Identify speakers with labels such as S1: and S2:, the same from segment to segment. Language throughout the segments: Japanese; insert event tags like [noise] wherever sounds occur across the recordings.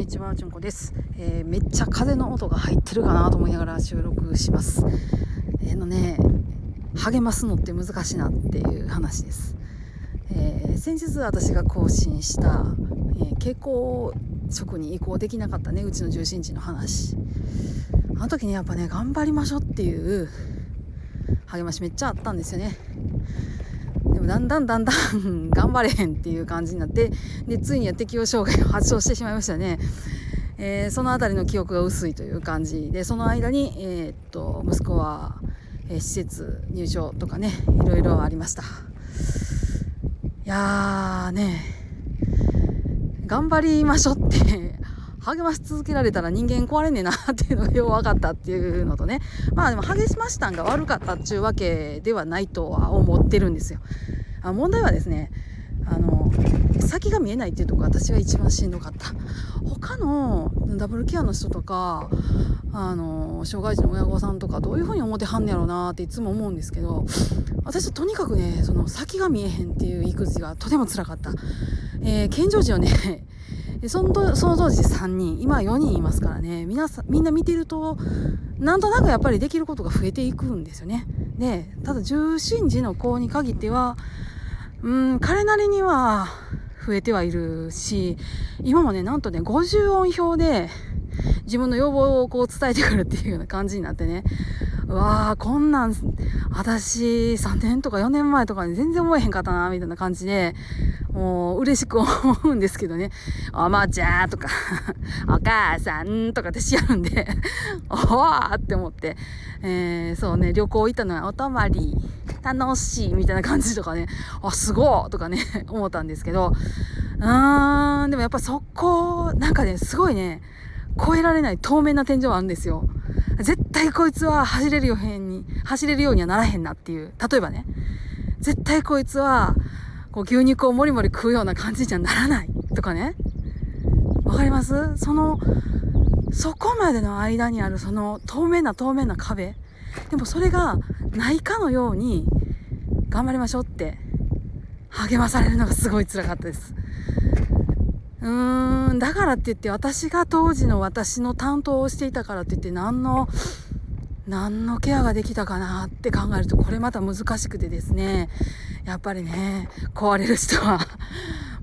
S1: にちは、じゅんこです、えー、めっちゃ風の音が入ってるかなと思いながら収録します。えー、のね、励ますのって難しいなっていう話です。えー、先日私が更新した、え蛍光色に移行できなかったね、うちの重心地の話。あの時にやっぱね、頑張りましょうっていう励ましめっちゃあったんですよね。でもだん [laughs] だんだんだん [laughs] 頑張れへんっていう感じになってでついには適応障害を発症してしまいましたね。えー、その辺りの記憶が薄いという感じでその間に、えー、っと息子は、えー、施設入所とかねいろいろありました。いやーね頑張りましょうって [laughs] 励まし続けられたら人間壊れねえなっていうのがよう分かったっていうのとね。まあでも励ましたんが悪かったっちゅうわけではないとは思ってるんですよ。あ問題はですねあの先が見えないっていうところ私が一番しんどかった。他のダブルケアの人とかあの障害児の親御さんとかどういうふうに思ってはんねやろうなっていつも思うんですけど私はとにかくねその先が見えへんっていう育児がとてもつらかった、えー、健常児をねそのその当時3人今4人いますからね皆さみんな見てるとなんとなくやっぱりできることが増えていくんですよね。でただ重心児の子に限ってはうん彼なりには増えてはいるし今もねなんとね50音表で自分の要望をこう伝えてくるっていうような感じになってね。うわーこんなん私3年とか4年前とかに全然思えへんかったなみたいな感じでもう嬉しく思うんですけどね。おもちゃとか [laughs] お母さんとかってしやるんで [laughs] おーって思って、えー、そうね旅行行ったのはお泊まり。楽しいみたいな感じとかね、あ、すごいとかね、[laughs] 思ったんですけど、うーん、でもやっぱそこ、なんかね、すごいね、超えられない透明な天井あるんですよ。絶対こいつは走れるように、走れるようにはならへんなっていう。例えばね、絶対こいつは、こう牛肉をもりもり食うような感じにはならないとかね。わかります？その、そこまでの間にあるその透明な透明な壁。でもそれがないかのように頑張りましょうって励まされるのがすごい辛かったです。うーん、だからって言って私が当時の私の担当をしていたからって言って何の、何のケアができたかなって考えるとこれまた難しくてですね、やっぱりね、壊れる人は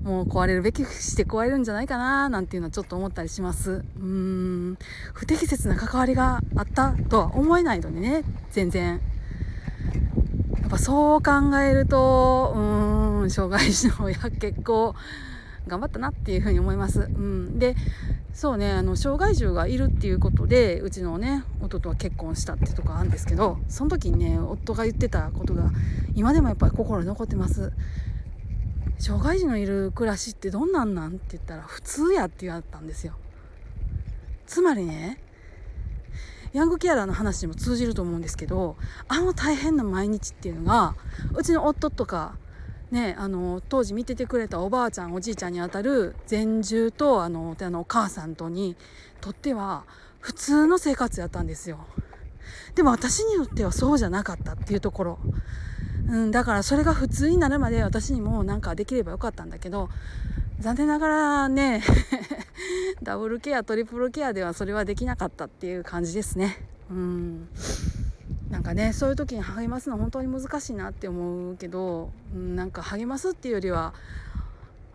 S1: もう壊れるべきして壊れるんじゃないかななんていうのはちょっと思ったりします。うーん、不適切な関わりがあったとは思えないのでね、全然。やっぱそう考えると、うーん、障害児の親結構頑張ったなっていうふうに思います。うん。で、そうね、あの、障害児がいるっていうことで、うちのね、夫とは結婚したってとこあるんですけど、その時にね、夫が言ってたことが、今でもやっぱり心に残ってます。障害児のいる暮らしってどんなんなんって言ったら普通やって言われたんですよつまりねヤングケアラーの話にも通じると思うんですけどあの大変な毎日っていうのがうちの夫とかねあの当時見ててくれたおばあちゃんおじいちゃんにあたる前住とあのあのお母さんとにとっては普通の生活やったんですよ。でも私にとってはそうじゃなかったっていうところ。うん、だからそれが普通になるまで私にもなんかできればよかったんだけど残念ながらね [laughs] ダブルケアトリプルケアではそれはできなかったっていう感じですね。うん。なんかねそういう時に励ますの本当に難しいなって思うけど、うん、なんか励ますっていうよりは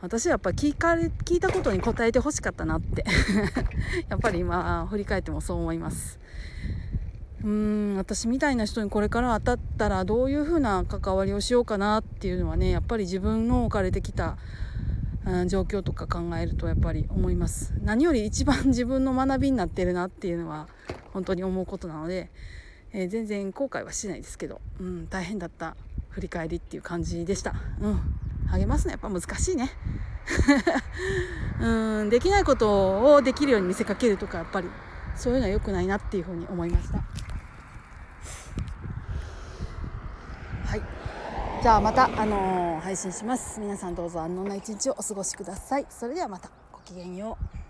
S1: 私はやっぱ聞かれ聞いたことに答えてほしかったなって [laughs] やっぱり今振り返ってもそう思います。うん私みたいな人にこれから当たったらどういうふうな関わりをしようかなっていうのはねやっぱり自分の置かれてきた、うん、状況とか考えるとやっぱり思います。何より一番自分の学びになってるなっていうのは本当に思うことなので、えー、全然後悔はしないですけど、うん、大変だった振り返りっていう感じでした。うん励ますのやっぱ難しいね。[laughs] うんできないことをできるように見せかけるとかやっぱりそういうのは良くないなっていうふうに思いました。はい。じゃあまた、あのー、配信します。皆さんどうぞ安穏な一日をお過ごしください。それではまたごきげんよう。